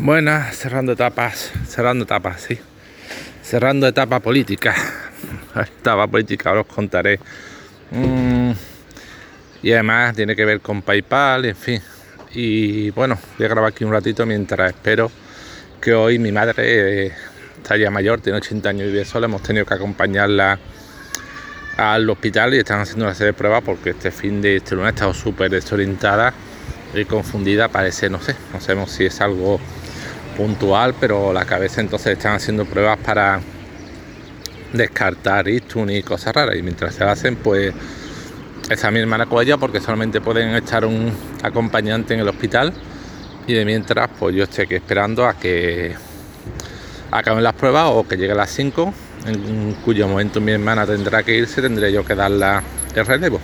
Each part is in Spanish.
Buenas, cerrando etapas, cerrando etapas, sí. Cerrando etapa política. Etapa política, os contaré. Mm, y además tiene que ver con PayPal, en fin. Y bueno, voy a grabar aquí un ratito mientras espero que hoy mi madre eh, está ya mayor, tiene 80 años y vive sola. Hemos tenido que acompañarla al hospital y están haciendo una serie de pruebas porque este fin de este lunes ha estado súper desorientada y confundida. Parece, no sé, no sabemos si es algo puntual, pero la cabeza entonces están haciendo pruebas para descartar ictun y cosas raras. Y mientras se hacen, pues está mi hermana con ella porque solamente pueden echar un acompañante en el hospital. Y de mientras, pues yo estoy aquí esperando a que acaben las pruebas o que llegue a las 5, en cuyo momento mi hermana tendrá que irse, tendré yo que darla el relevo.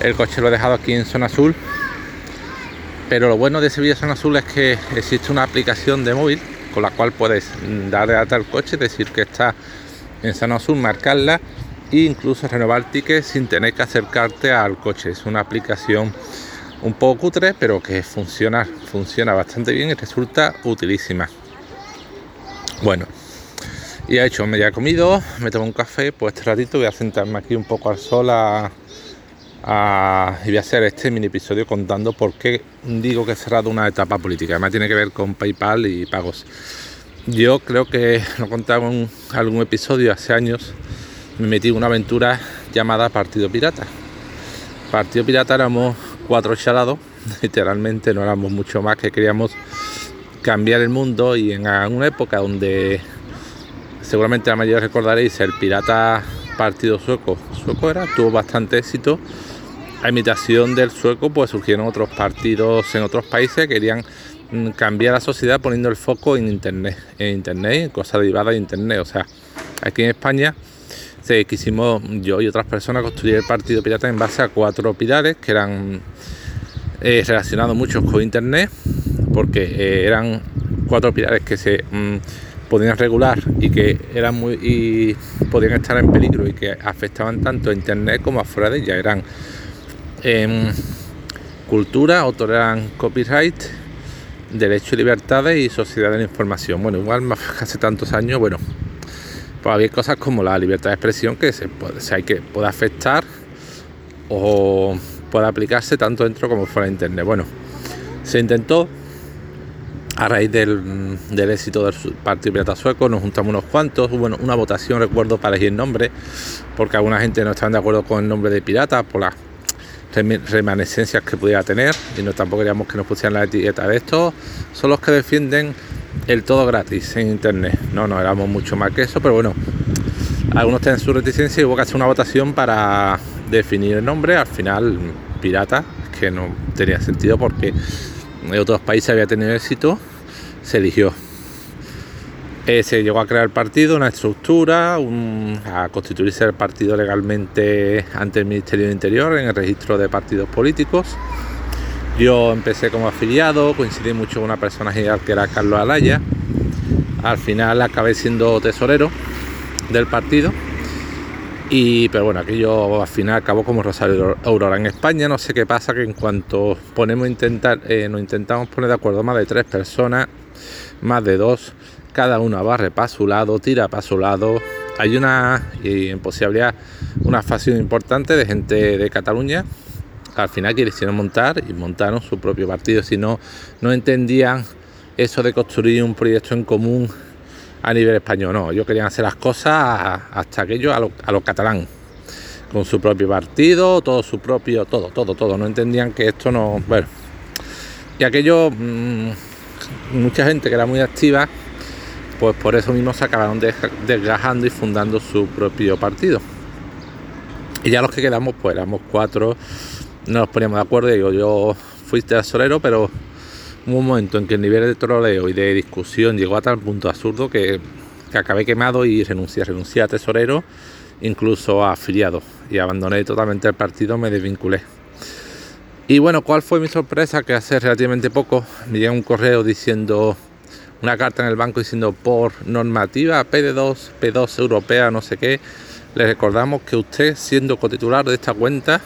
El coche lo he dejado aquí en zona azul pero lo bueno de Sevilla San Azul es que existe una aplicación de móvil con la cual puedes dar de alta el coche, decir que está en San Azul, marcarla e incluso renovar el ticket sin tener que acercarte al coche. Es una aplicación un poco cutre, pero que funciona, funciona bastante bien y resulta utilísima. Bueno, y ha hecho media comido, me tomo un café, pues este ratito voy a sentarme aquí un poco al sol a y voy a hacer este mini episodio contando por qué digo que he cerrado una etapa política. Además tiene que ver con PayPal y pagos. Yo creo que lo contaba en algún episodio hace años. Me metí en una aventura llamada Partido Pirata. Partido Pirata éramos cuatro chalados, literalmente no éramos mucho más que queríamos cambiar el mundo y en una época donde seguramente la mayoría recordaréis el pirata partido sueco sueco era tuvo bastante éxito a imitación del sueco, pues surgieron otros partidos en otros países que querían mm, cambiar la sociedad poniendo el foco en internet, en internet, en cosas derivadas de internet. O sea, aquí en España se quisimos yo y otras personas construir el partido pirata en base a cuatro pilares que eran eh, relacionados muchos con internet, porque eh, eran cuatro pilares que se mm, podían regular y que eran muy y podían estar en peligro y que afectaban tanto a internet como a fuera de ella. Eran cultura, autoran copyright, derecho y libertades y sociedad de la información. Bueno, igual hace tantos años, bueno, pues había cosas como la libertad de expresión que se puede, que puede afectar o puede aplicarse tanto dentro como fuera de internet. Bueno, se intentó a raíz del, del, éxito del Partido Pirata Sueco, nos juntamos unos cuantos, hubo una votación, recuerdo, para elegir nombre, porque alguna gente no estaba de acuerdo con el nombre de pirata, por la remanescencias que pudiera tener y no tampoco queríamos que nos pusieran la etiqueta de estos son los que defienden el todo gratis en internet. No no éramos mucho más que eso pero bueno algunos tienen su reticencia y hubo que hacer una votación para definir el nombre. Al final pirata que no tenía sentido porque en otros países había tenido éxito se eligió eh, se llegó a crear el partido, una estructura, a constituirse el partido legalmente ante el Ministerio de Interior en el registro de partidos políticos. Yo empecé como afiliado, coincidí mucho con una persona genial que era Carlos Alaya. Al final acabé siendo tesorero del partido. Y, pero bueno, aquello al final acabó como Rosario Aurora en España. No sé qué pasa, que en cuanto ponemos intentar, eh, nos intentamos poner de acuerdo más de tres personas, más de dos, cada uno barre para su lado, tira para su lado. Hay una, y en posibilidad, una facción importante de gente de Cataluña al final quisieron montar y montaron su propio partido. Si no, no entendían eso de construir un proyecto en común a nivel español. No, ellos querían hacer las cosas hasta aquello a lo, a catalán, con su propio partido, todo su propio, todo, todo, todo. No entendían que esto no. Bueno, y aquello, mm, mucha gente que era muy activa pues por eso mismo se acabaron desgajando y fundando su propio partido. Y ya los que quedamos, pues éramos cuatro, no nos poníamos de acuerdo. Digo, yo fui tesorero, pero hubo un momento en que el nivel de troleo y de discusión llegó a tal punto absurdo que, que acabé quemado y renuncié. Renuncié a tesorero, incluso a afiliado. Y abandoné totalmente el partido, me desvinculé. Y bueno, ¿cuál fue mi sorpresa? Que hace relativamente poco me llega un correo diciendo una carta en el banco diciendo por normativa PD2, P2 europea, no sé qué, le recordamos que usted, siendo cotitular de esta cuenta,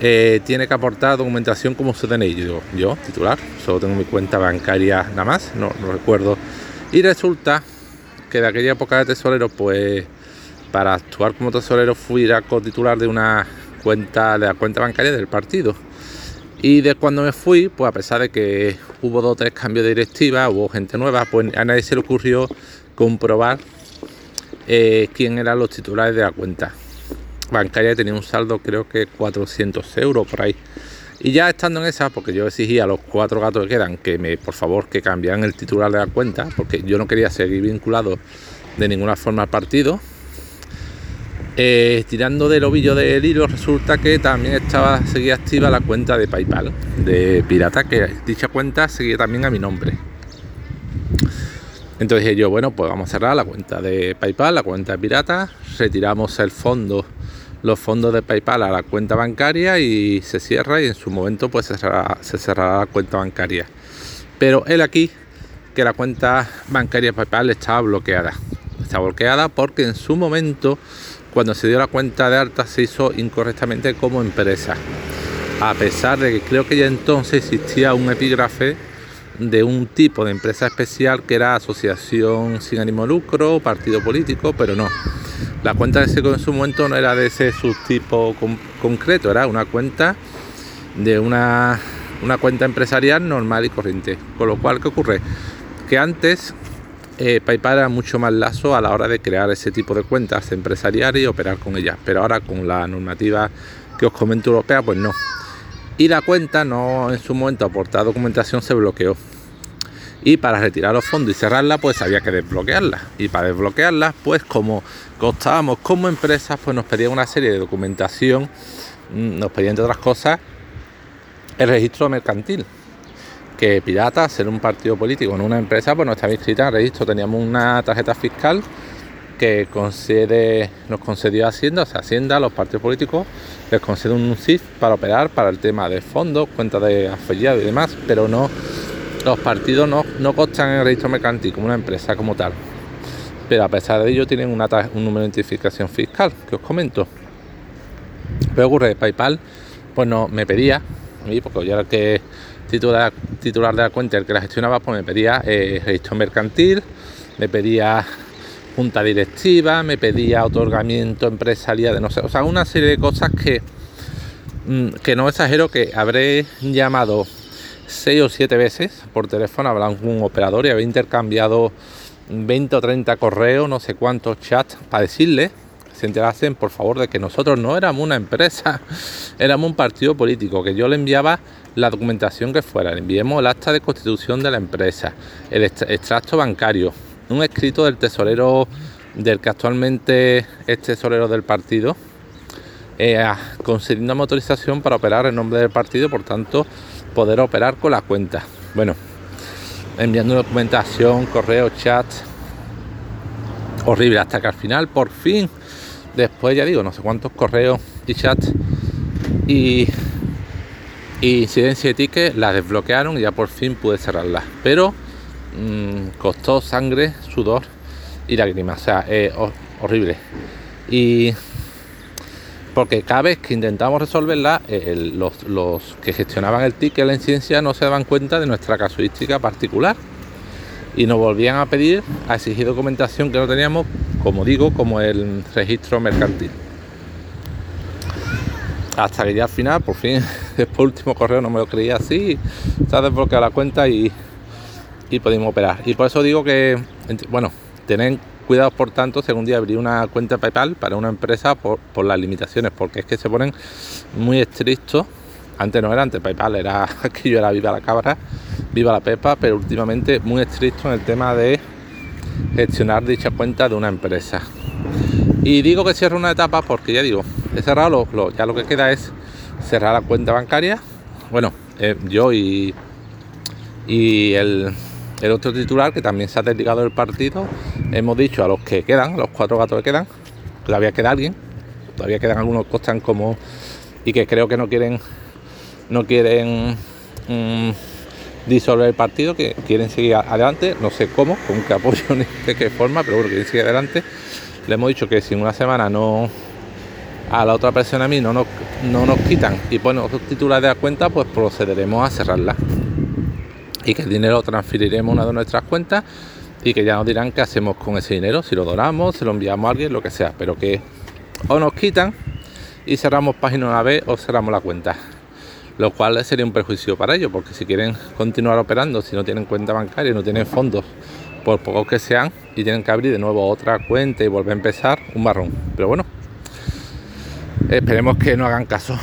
eh, tiene que aportar documentación como su DNI. Yo yo, titular, solo tengo mi cuenta bancaria nada más, no, no recuerdo. Y resulta que de aquella época de tesorero, pues para actuar como tesorero fui a co-titular de una cuenta, de la cuenta bancaria del partido. Y de cuando me fui, pues a pesar de que hubo dos o tres cambios de directiva, hubo gente nueva, pues a nadie se le ocurrió comprobar eh, quién eran los titulares de la cuenta bancaria. Tenía un saldo creo que 400 euros por ahí. Y ya estando en esa, porque yo exigía a los cuatro gatos que quedan que me, por favor, que cambiaran el titular de la cuenta, porque yo no quería seguir vinculado de ninguna forma al partido. Eh, tirando del ovillo del hilo, resulta que también estaba seguía activa la cuenta de PayPal de Pirata, que dicha cuenta seguía también a mi nombre. Entonces dije yo, bueno, pues vamos a cerrar la cuenta de PayPal, la cuenta de Pirata, retiramos el fondo los fondos de PayPal a la cuenta bancaria y se cierra y en su momento pues se cerrará, la cuenta bancaria. Pero él aquí que la cuenta bancaria PayPal estaba bloqueada. Está bloqueada porque en su momento cuando se dio la cuenta de alta se hizo incorrectamente como empresa. A pesar de que creo que ya entonces existía un epígrafe de un tipo de empresa especial que era asociación sin ánimo lucro, partido político, pero no. La cuenta de ese en su momento no era de ese subtipo concreto, era una cuenta de una, una, cuenta empresarial normal y corriente. Con lo cual, ¿qué ocurre? Que antes eh, PayPal era mucho más lazo a la hora de crear ese tipo de cuentas empresariales y operar con ellas, pero ahora con la normativa que os comento europea, pues no y la cuenta no en su momento aportar documentación se bloqueó. Y para retirar los fondos y cerrarla, pues había que desbloquearla. Y para desbloquearla, pues como costábamos como empresas, pues nos pedían una serie de documentación, mm, nos pedían entre otras cosas el registro mercantil. Que Pirata, ser un partido político en una empresa, pues no estaba inscrita en registro. Teníamos una tarjeta fiscal que concede, nos concedió Hacienda, o sea, Hacienda, los partidos políticos, les concede un CIF para operar para el tema de fondos, cuentas de afiliados y demás, pero no, los partidos no, no constan en el registro mercantil como una empresa como tal. Pero a pesar de ello tienen una, un número de identificación fiscal, que os comento. Pero ocurre, PayPal, pues no, me pedía, porque yo era que titular, titular de la cuenta, el que la gestionaba, pues me pedía eh, registro mercantil, me pedía junta directiva, me pedía otorgamiento empresarial de no sé, o sea, una serie de cosas que, mm, que no exagero que habré llamado seis o siete veces por teléfono a un operador y había intercambiado 20 o 30 correos, no sé cuántos chats para decirle se enterasen por favor de que nosotros no éramos una empresa, éramos un partido político, que yo le enviaba la documentación que fuera, le enviemos el acta de constitución de la empresa, el extracto bancario, un escrito del tesorero del que actualmente es tesorero del partido, eh, concediendo autorización para operar en nombre del partido, por tanto, poder operar con la cuenta. Bueno, enviando documentación, correo, chat, horrible, hasta que al final, por fin, después ya digo, no sé cuántos correos y chat y, y incidencia de ticket, la desbloquearon y ya por fin pude cerrarla. Pero Mm, costó sangre, sudor y lágrimas. O sea, horrible. Y porque cada vez que intentamos resolverla, eh, los, que gestionaban el ticket, la incidencia, no se daban cuenta de nuestra casuística particular. Y nos volvían a pedir, a exigir documentación que no teníamos, como digo, como el registro mercantil. Hasta que ya al final, por fin, después último correo no me lo creía así, se ha desbloqueado la cuenta y y podemos operar. Y por eso digo que, bueno, tener cuidado por tanto según día abrir una cuenta PayPal para una empresa por, las limitaciones, porque es que se ponen muy estrictos. Antes no era, antes PayPal era que yo era viva la cabra, viva la pepa, pero últimamente muy estricto en el tema de gestionar dicha cuenta de una empresa. Y digo que cierro una etapa porque ya digo, he cerrado, lo, ya lo que queda es cerrar la cuenta bancaria. Bueno, eh, yo y, y el, el otro titular que también se ha desligado del partido, hemos dicho a los que quedan, los cuatro gatos que quedan, todavía queda alguien, todavía quedan algunos que están como y que creo que no quieren no quieren mm, disolver el partido, que quieren seguir adelante, no sé cómo, con qué apoyo ni de qué forma, pero bueno, quieren seguir adelante. Le hemos dicho que si en una semana no a la otra persona a mí no nos, no nos quitan y ponen otros titulares de la cuenta, pues procederemos a cerrarla. Y que el dinero lo transferiremos a una de nuestras cuentas y que ya nos dirán qué hacemos con ese dinero, si lo donamos, se lo enviamos a alguien, lo que sea, pero que o nos quitan y cerramos página una vez o cerramos la cuenta. Lo cual sería un perjuicio para ellos, porque si quieren continuar operando, si no tienen cuenta bancaria, no tienen fondos, por poco que sean, y tienen que abrir de nuevo otra cuenta y volver a empezar, un marrón. Pero bueno, Esperemos que no hagan caso.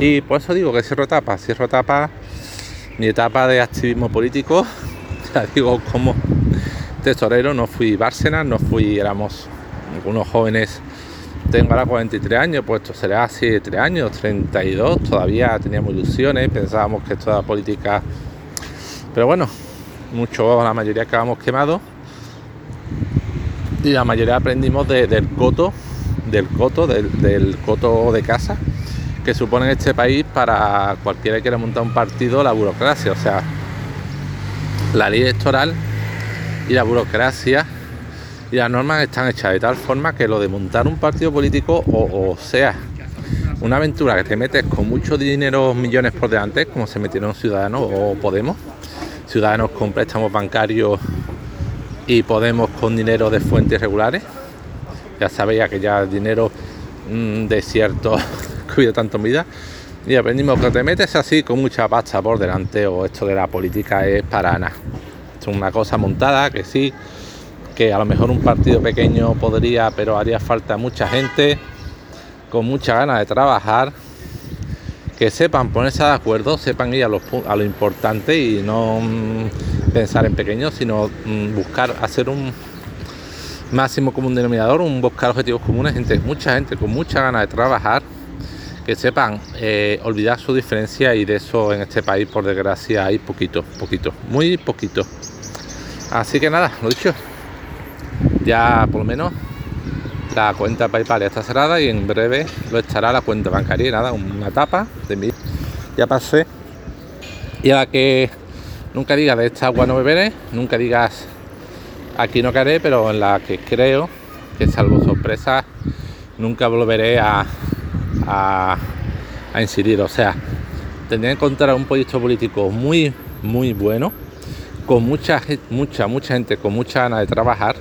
Y por eso digo que cierro etapa, cierro etapa, mi etapa de activismo político, ya digo como tesorero, no fui Bárcenas, no fui, éramos algunos jóvenes, tengo ahora 43 años, pues esto será así 3 años, 32, todavía teníamos ilusiones, pensábamos que esto era política, pero bueno, mucho, la mayoría acabamos quemados y la mayoría aprendimos del coto del coto, del, coto de casa, que supone en este país para cualquiera que quiera montar un partido la burocracia. O sea, la ley electoral y la burocracia y las normas están hechas de tal forma que lo de montar un partido político o, sea una aventura que te metes con mucho dinero, millones por delante, como se metieron Ciudadanos o Podemos, Ciudadanos con préstamos bancarios y Podemos con dinero de fuentes regulares ya sabéis que ya el dinero mm, de cierto cuida tanto vida y aprendimos que te metes así con mucha pasta por delante o esto de la política es para nada. Es una cosa montada que sí, que a lo mejor un partido pequeño podría, pero haría falta mucha gente con mucha ganas de trabajar, que sepan ponerse de acuerdo, sepan ir a lo, a lo importante y no mm, pensar en pequeño, sino mm, buscar hacer un, máximo común denominador, un buscar objetivos comunes, gente, mucha gente con mucha ganas de trabajar, que sepan eh, olvidar su diferencia y de eso en este país por desgracia hay poquito, poquito, muy poquito. Así que nada, lo dicho, ya por lo menos la cuenta PayPal ya está cerrada y en breve lo estará la cuenta bancaria, nada, una tapa de mí. Ya pasé. Y a la que nunca digas de esta agua no beberé, nunca digas aquí no caeré, pero en la que creo que salvo sorpresa nunca volveré a, a, incidir. O sea, tendría que encontrar un proyecto político muy, muy bueno, con mucha, mucha, mucha gente con mucha ganas de trabajar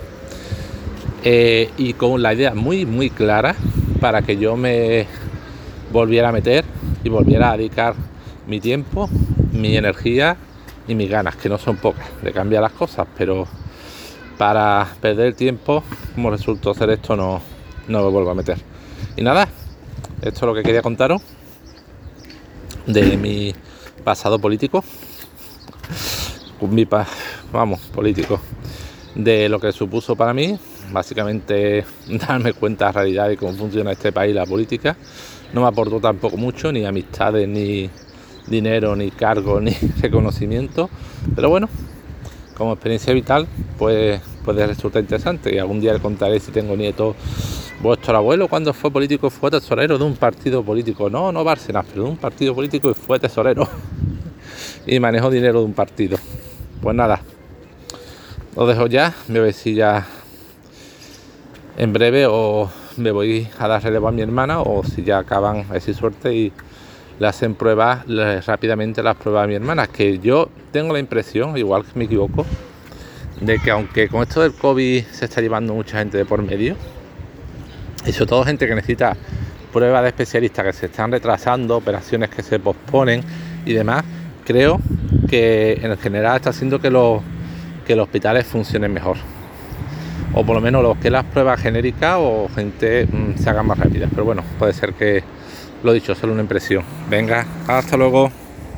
eh, y con la idea muy, muy clara para que yo me volviera a meter y volviera a dedicar mi tiempo, mi energía y mis ganas, que no son pocas, de cambiar las cosas, pero para perder tiempo, como resultó hacer esto, no, no me vuelvo a meter. Y nada, esto es lo que quería contaros de mi pasado político, mi vamos, político, de lo que supuso para mí, básicamente darme cuenta de la realidad de cómo funciona este país la política. No me aportó tampoco mucho, ni amistades, ni dinero, ni cargo, ni reconocimiento, pero bueno, como experiencia vital, pues puede resultar interesante. Y algún día le contaré si tengo nietos. Vuestro abuelo, cuando fue político, fue tesorero de un partido político. No, no Bárcenas, pero de un partido político y fue tesorero. y manejó dinero de un partido. Pues nada, os dejo ya. Me voy si ya en breve o me voy a dar relevo a mi hermana o si ya acaban, a suerte y le hacen pruebas rápidamente las pruebas a mi hermana, que yo tengo la impresión, igual que me equivoco, de que aunque con esto del COVID se está llevando mucha gente de por medio, y sobre todo gente que necesita pruebas de especialistas que se están retrasando, operaciones que se posponen y demás, creo que en general está haciendo que los, que los hospitales funcionen mejor. O por lo menos los que las pruebas genéricas o gente mm, se hagan más rápidas. Pero bueno, puede ser que lo dicho, solo una impresión. Venga, hasta luego.